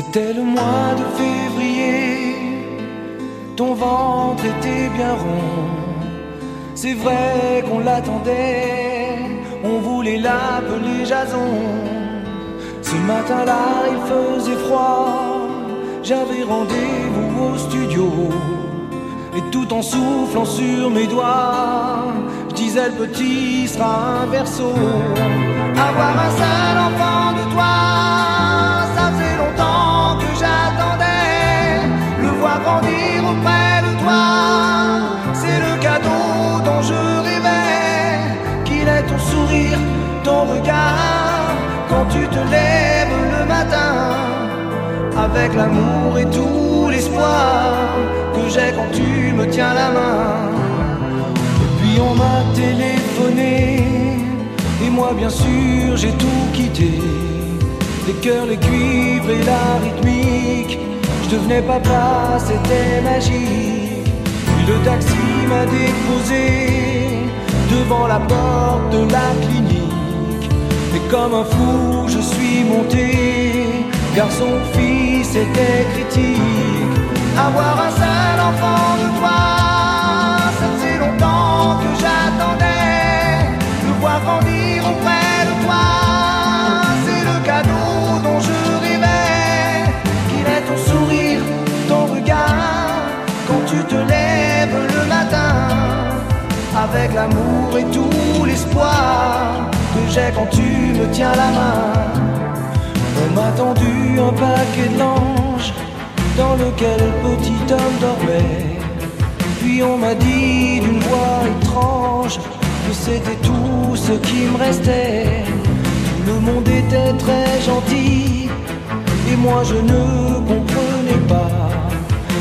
C'était le mois de février, ton ventre était bien rond. C'est vrai qu'on l'attendait, on voulait l'appeler Jason. Ce matin-là, il faisait froid, j'avais rendez-vous au studio. Et tout en soufflant sur mes doigts, je disais le petit sera un verso. Avoir un seul enfant de toi, auprès de toi, c'est le cadeau dont je rêvais. Qu'il ait ton sourire, ton regard, quand tu te lèves le matin, avec l'amour et tout l'espoir que j'ai quand tu me tiens la main. Et puis on m'a téléphoné, et moi bien sûr j'ai tout quitté. Les cœurs, les cuivres et la rythmique, je devenais papa, c'était magique. Le taxi m'a déposé devant la porte de la clinique. Et comme un fou, je suis monté, car son fils était critique. Avoir un seul enfant de toi, ça faisait longtemps que j'attendais. Le voir grandir auprès Avec l'amour et tout l'espoir que j'ai quand tu me tiens la main. On m'a tendu un paquet linge dans lequel le petit homme dormait. Puis on m'a dit d'une voix étrange que c'était tout ce qui me restait. Tout le monde était très gentil et moi je ne comprenais pas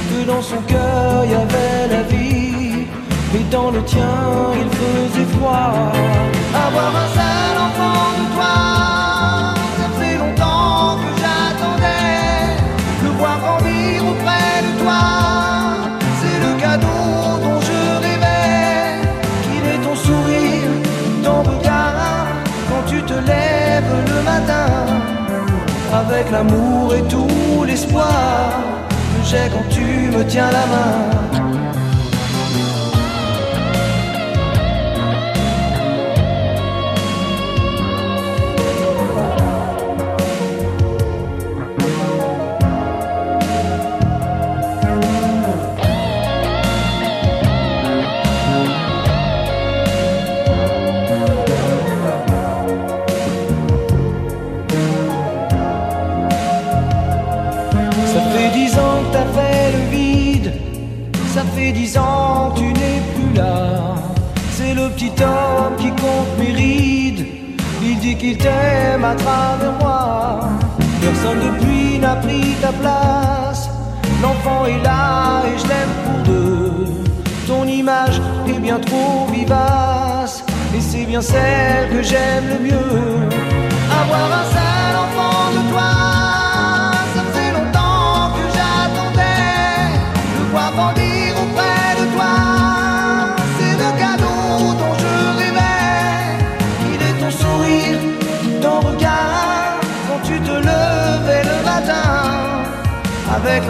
que dans son cœur il y avait la vie. Mais dans le tien il faisait froid. Avoir un seul enfant de toi, ça fait longtemps que j'attendais. Le voir grandir auprès de toi, c'est le cadeau dont je rêvais. Qu'il ait ton sourire, ton regard, quand tu te lèves le matin. Avec l'amour et tout l'espoir que j'ai quand tu me tiens la main. Dix tu n'es plus là. C'est le petit homme qui compte mes rides, il dit qu'il t'aime à travers moi. Personne depuis n'a pris ta place, l'enfant est là et je l'aime pour deux. Ton image est bien trop vivace, et c'est bien celle que j'aime le mieux.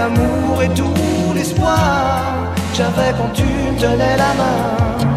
L'amour et tout l'espoir j'avais quand tu me tenais la main.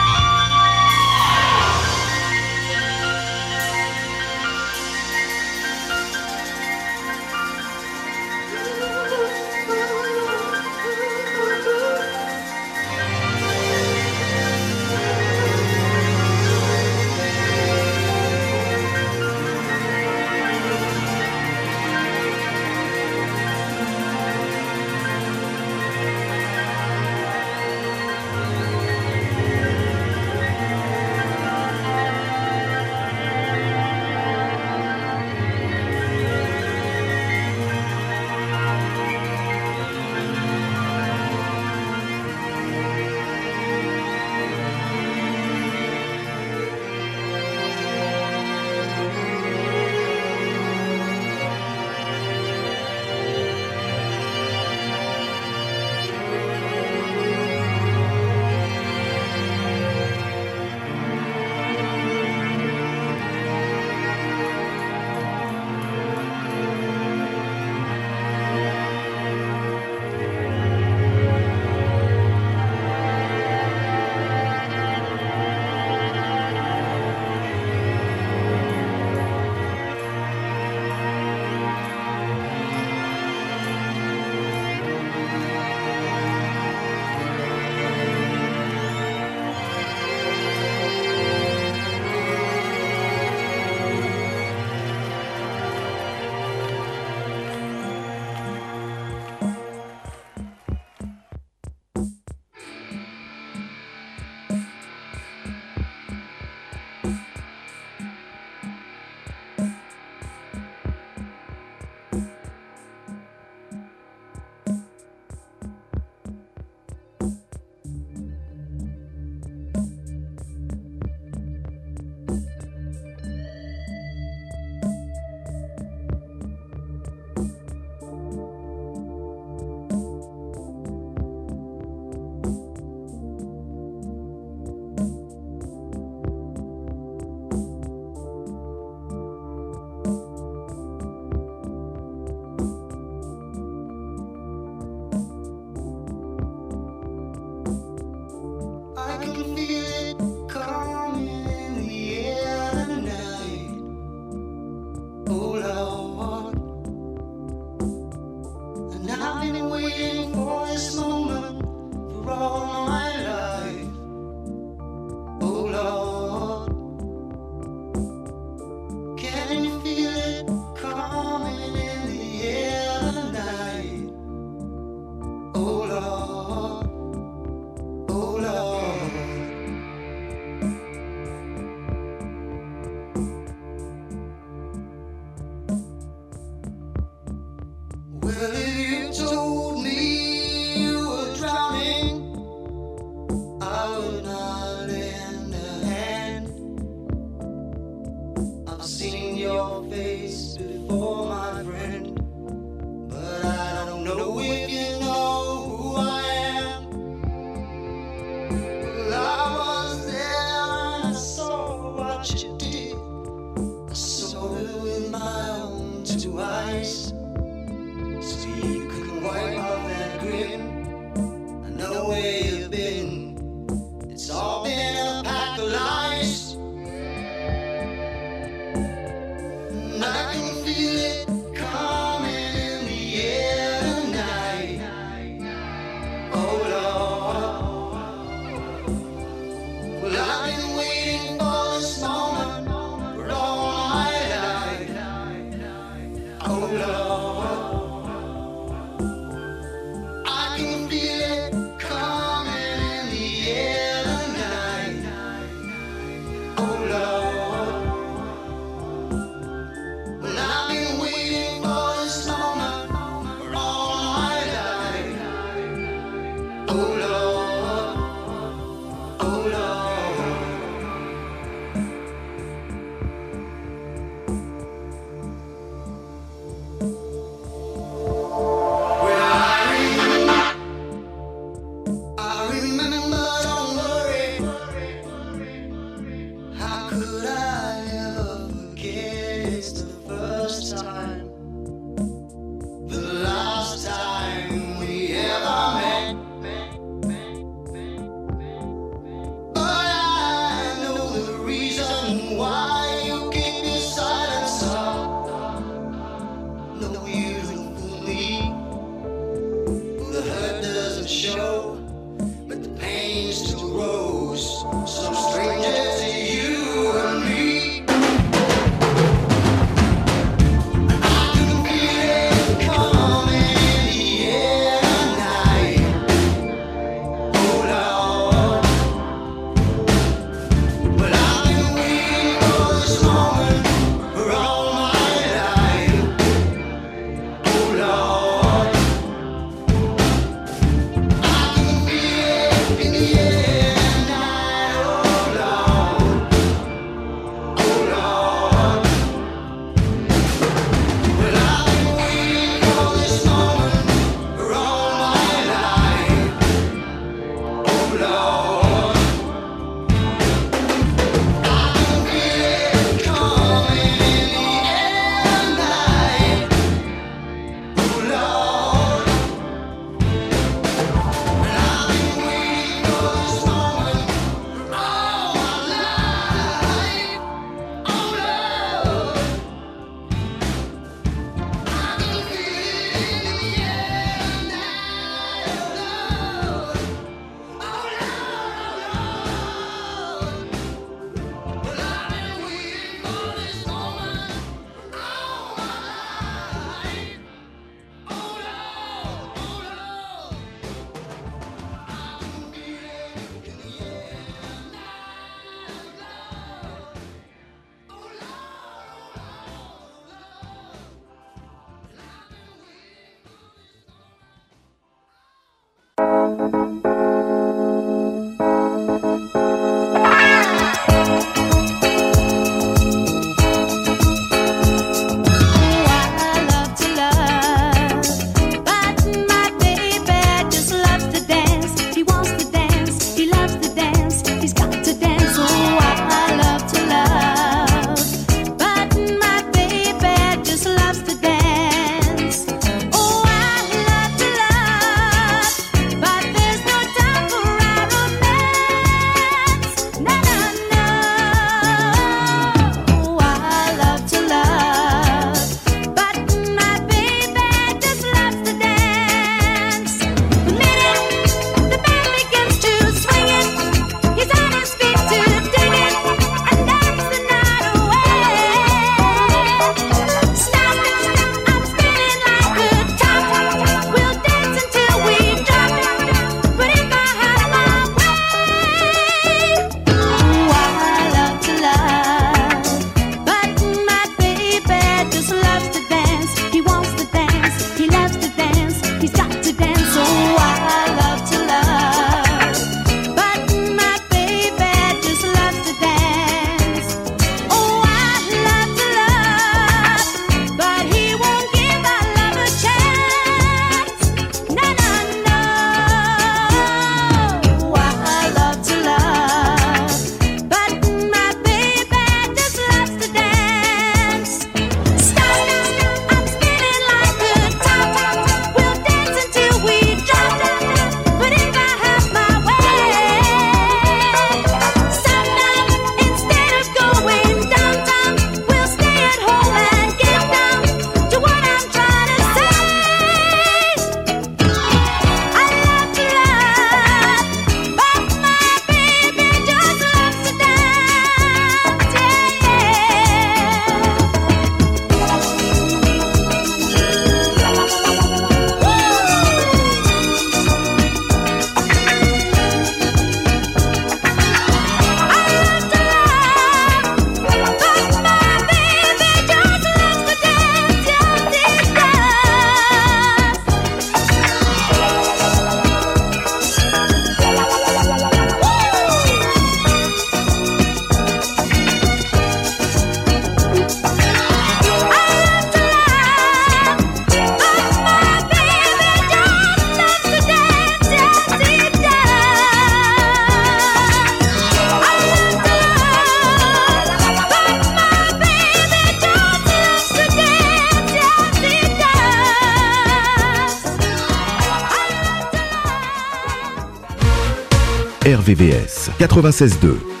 RVVS 96.2.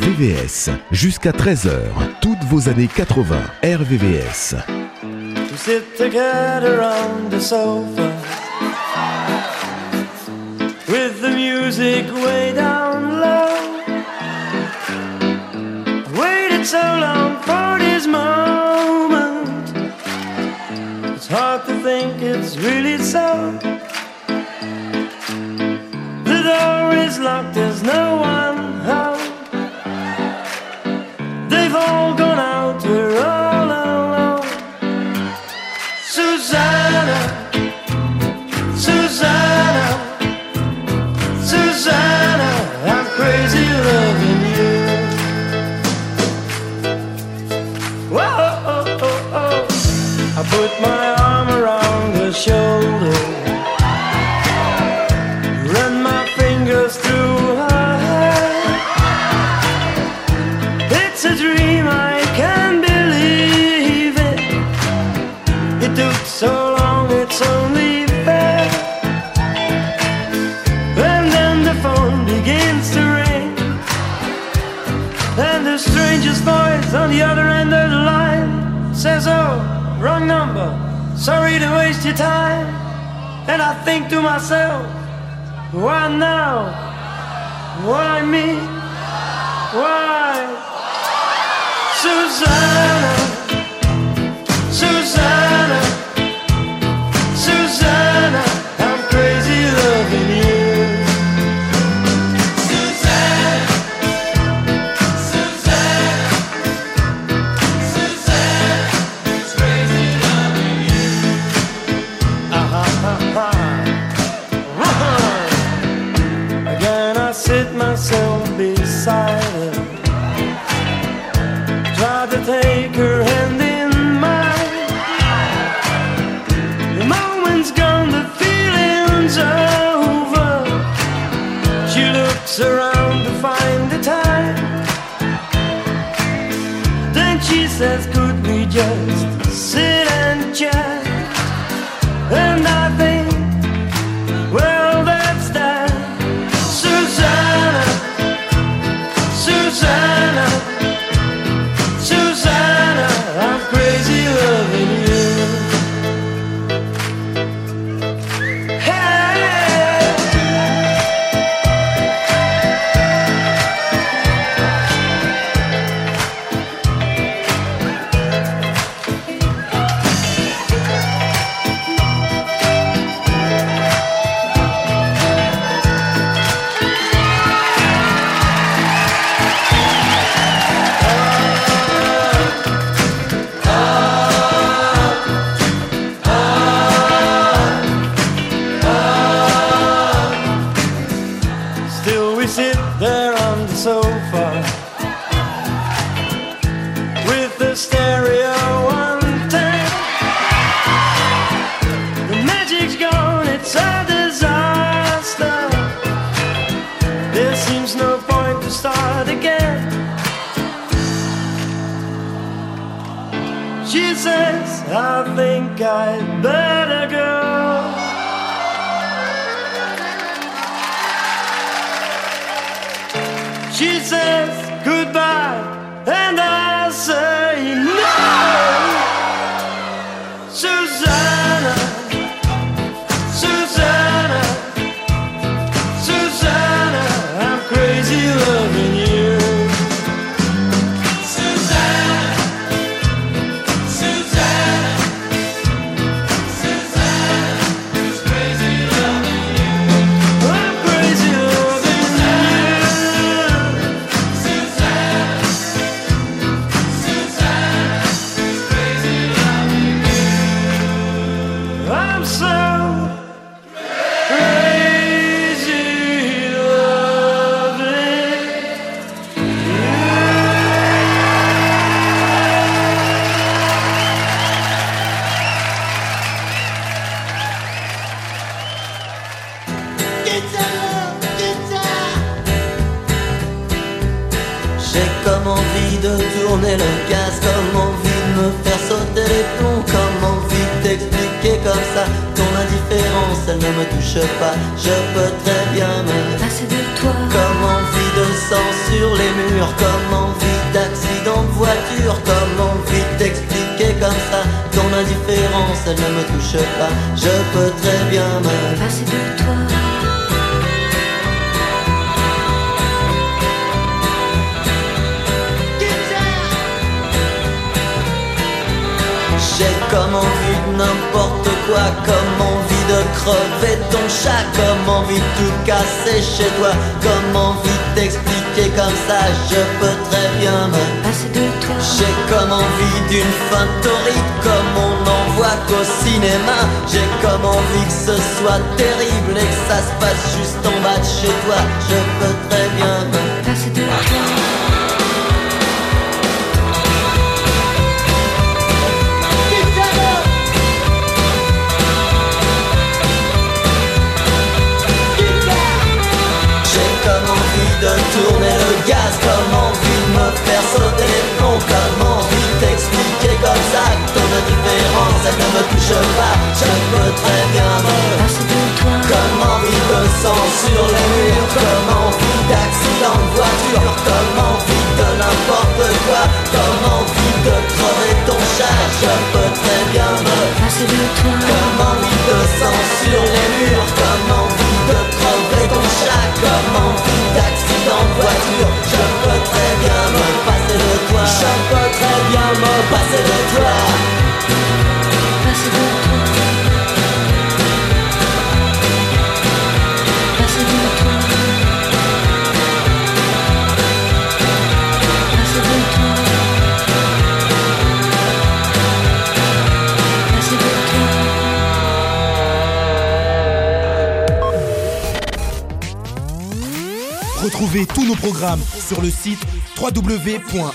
VVS. Jusqu'à 13h, toutes vos années 80, RVVS. To sit together on the sofa With the music way down low Waited so long for this moment It's hard to think it's really so The door is locked, there's no one Sorry to waste your time. And I think to myself, why now? Why me? Why? Susanna. She says goodbye, and I say. Envie d'expliquer comme ça, je peux très bien me passer de toi. J'ai comme envie d'une fin torride, comme on n'en voit qu'au cinéma. J'ai comme envie que ce soit terrible et que ça se passe juste en bas de chez toi. Je peux très bien me de tourner le gaz Comme envie de me faire sauter les plombs Comme envie d'expliquer comme ça ton indifférence elle ne me touche pas. Je peux très bien me Comme envie de sang sur les murs Comme envie d'accident de voiture Comme envie de n'importe quoi Comme envie de crever ton chat Je peux très bien me passer de toi Retrouvez tous nos programmes sur le site www.rvvs.fr.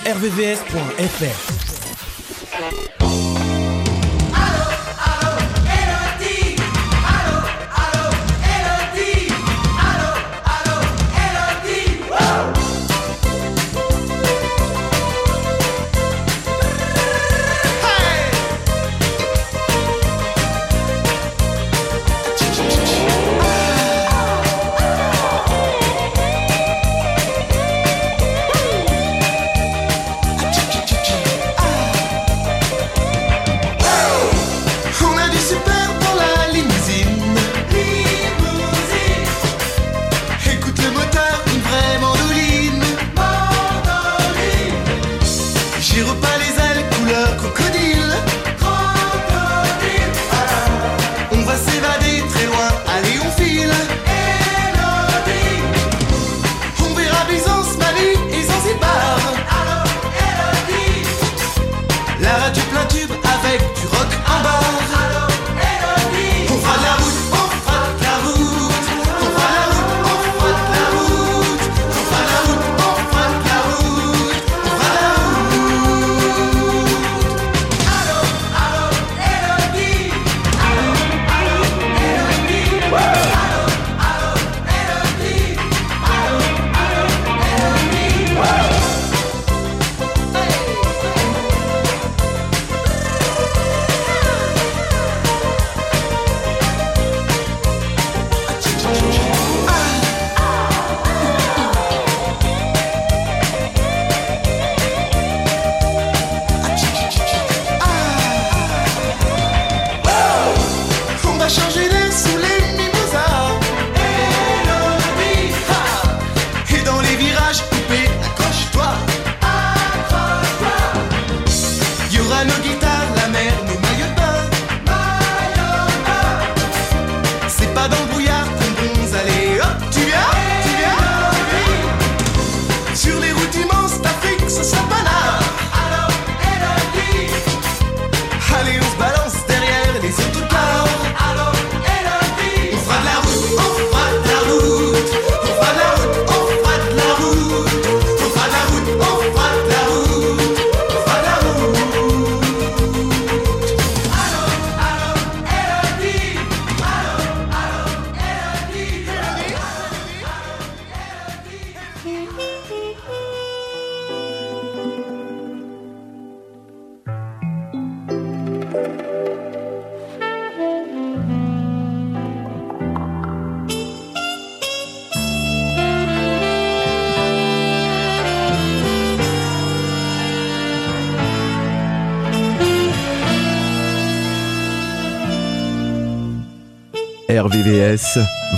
pas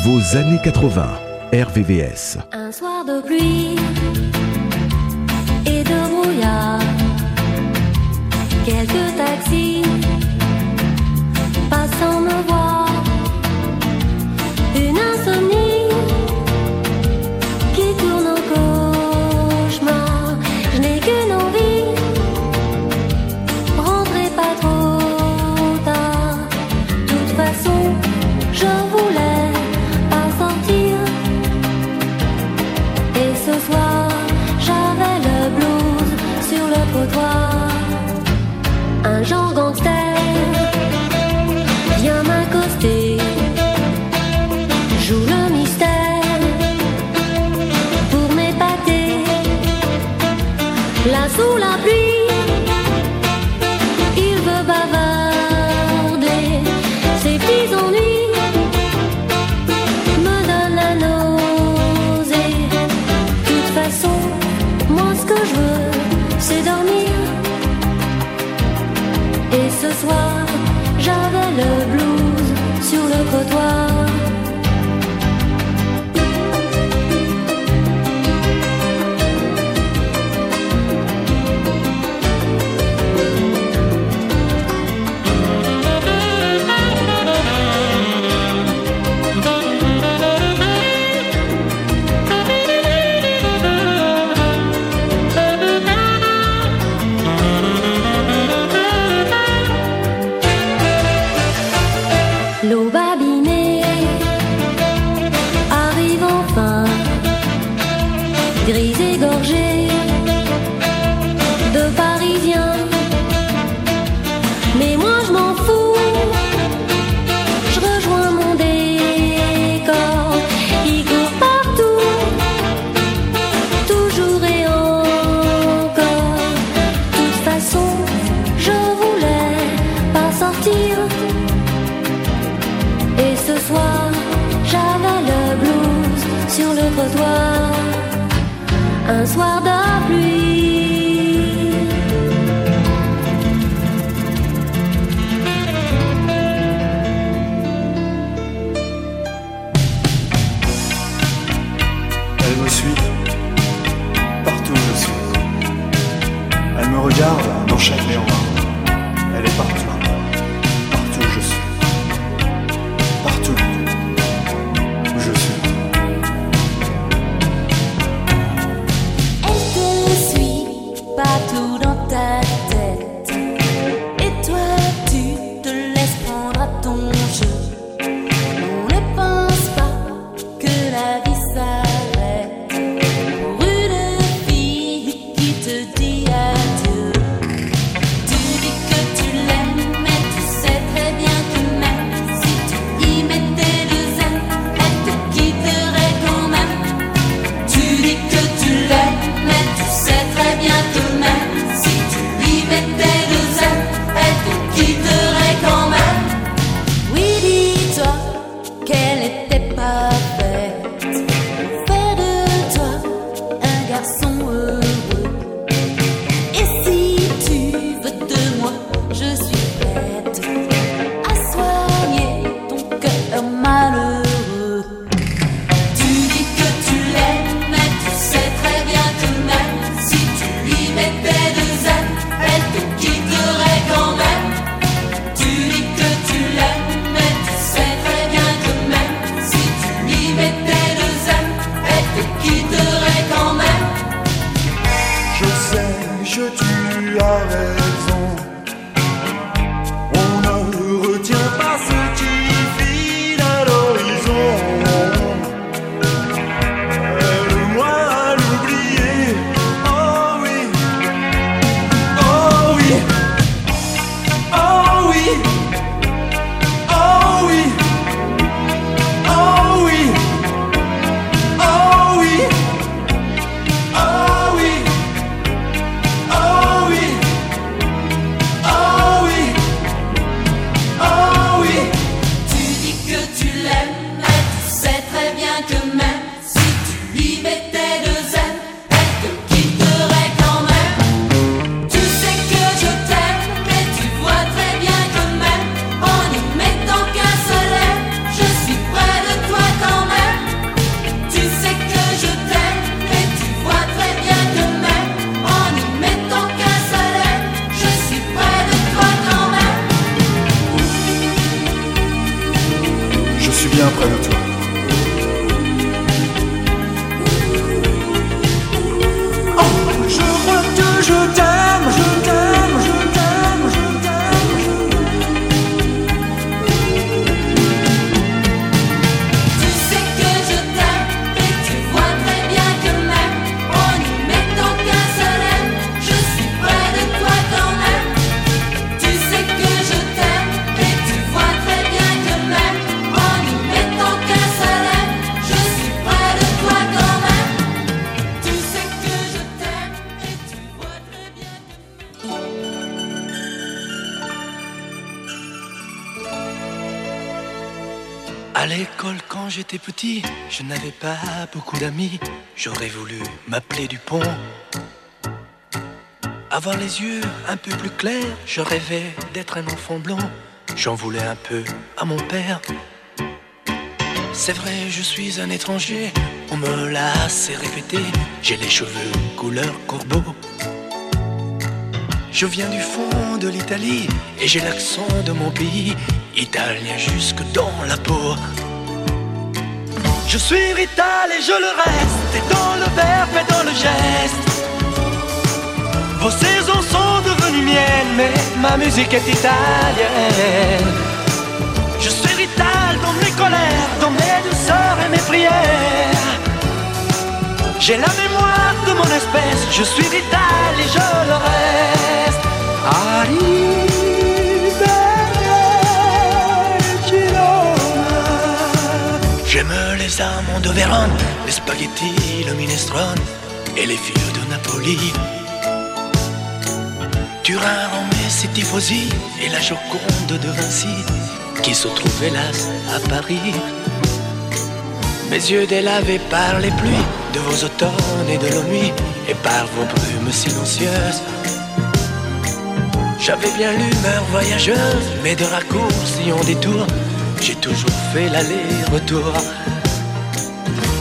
Vos années 80, RVVS. sous la pluie. prochaine. Au. Je n'avais pas beaucoup d'amis. J'aurais voulu m'appeler Dupont. Avoir les yeux un peu plus clairs, je rêvais d'être un enfant blond. J'en voulais un peu à mon père. C'est vrai, je suis un étranger, on me l'a assez répété. J'ai les cheveux couleur corbeau. Je viens du fond de l'Italie et j'ai l'accent de mon pays, italien jusque dans la peau. Je suis rital et je le reste, et dans le verbe et dans le geste. Vos saisons sont devenues miennes, mais ma musique est italienne. Je suis rital dans mes colères, dans mes douceurs et mes prières. J'ai la mémoire de mon espèce, je suis vital et je le reste. De Vérone, les spaghettis, le minestrone et les filles de Napoli. Turin, Rome, ses tifosi et la Joconde de Vinci qui se trouve hélas à Paris. Mes yeux délavés par les pluies de vos automnes et de nos nuits et par vos brumes silencieuses. J'avais bien l'humeur voyageuse, mais de raccourcis en détour, j'ai toujours fait l'aller-retour.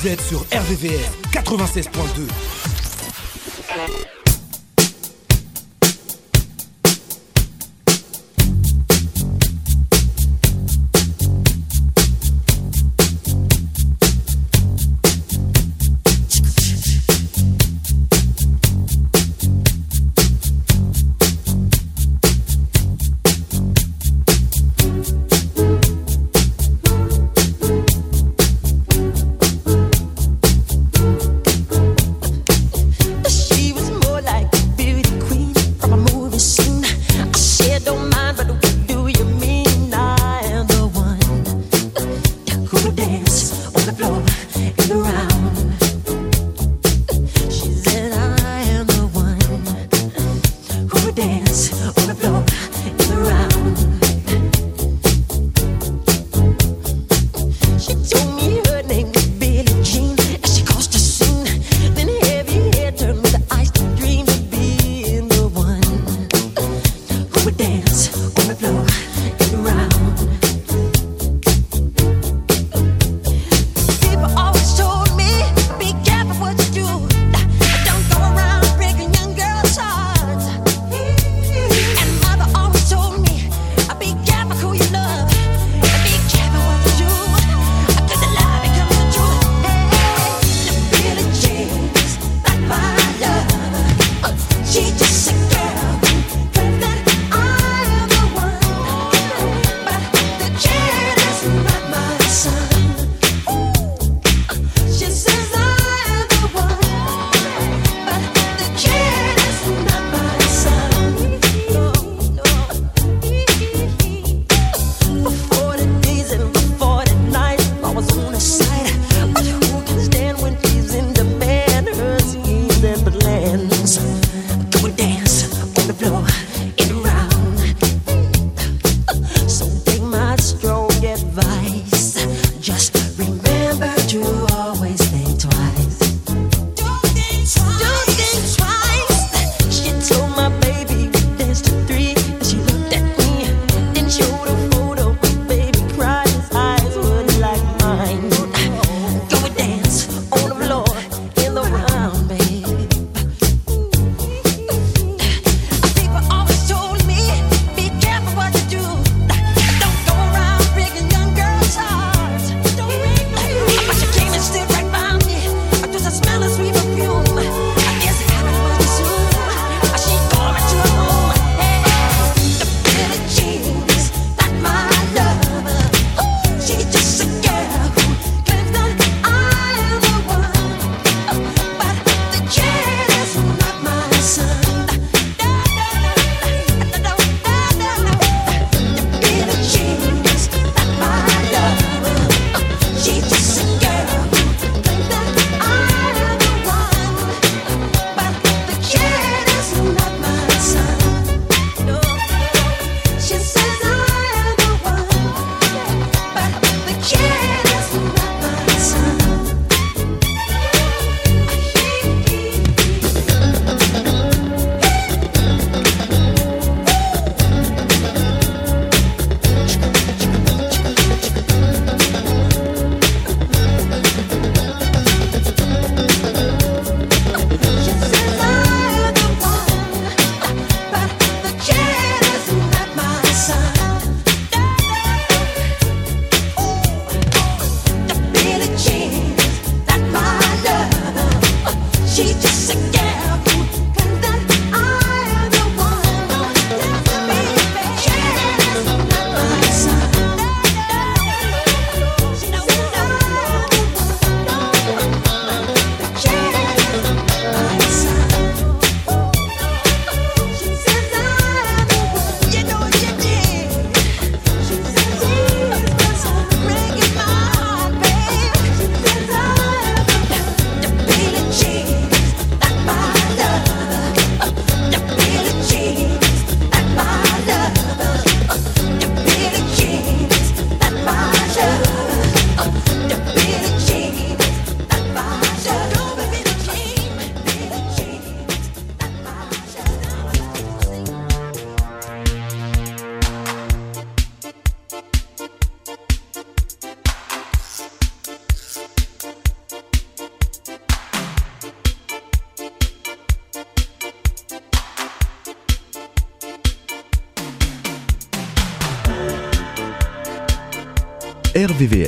Vous êtes sur RVVR 96.2.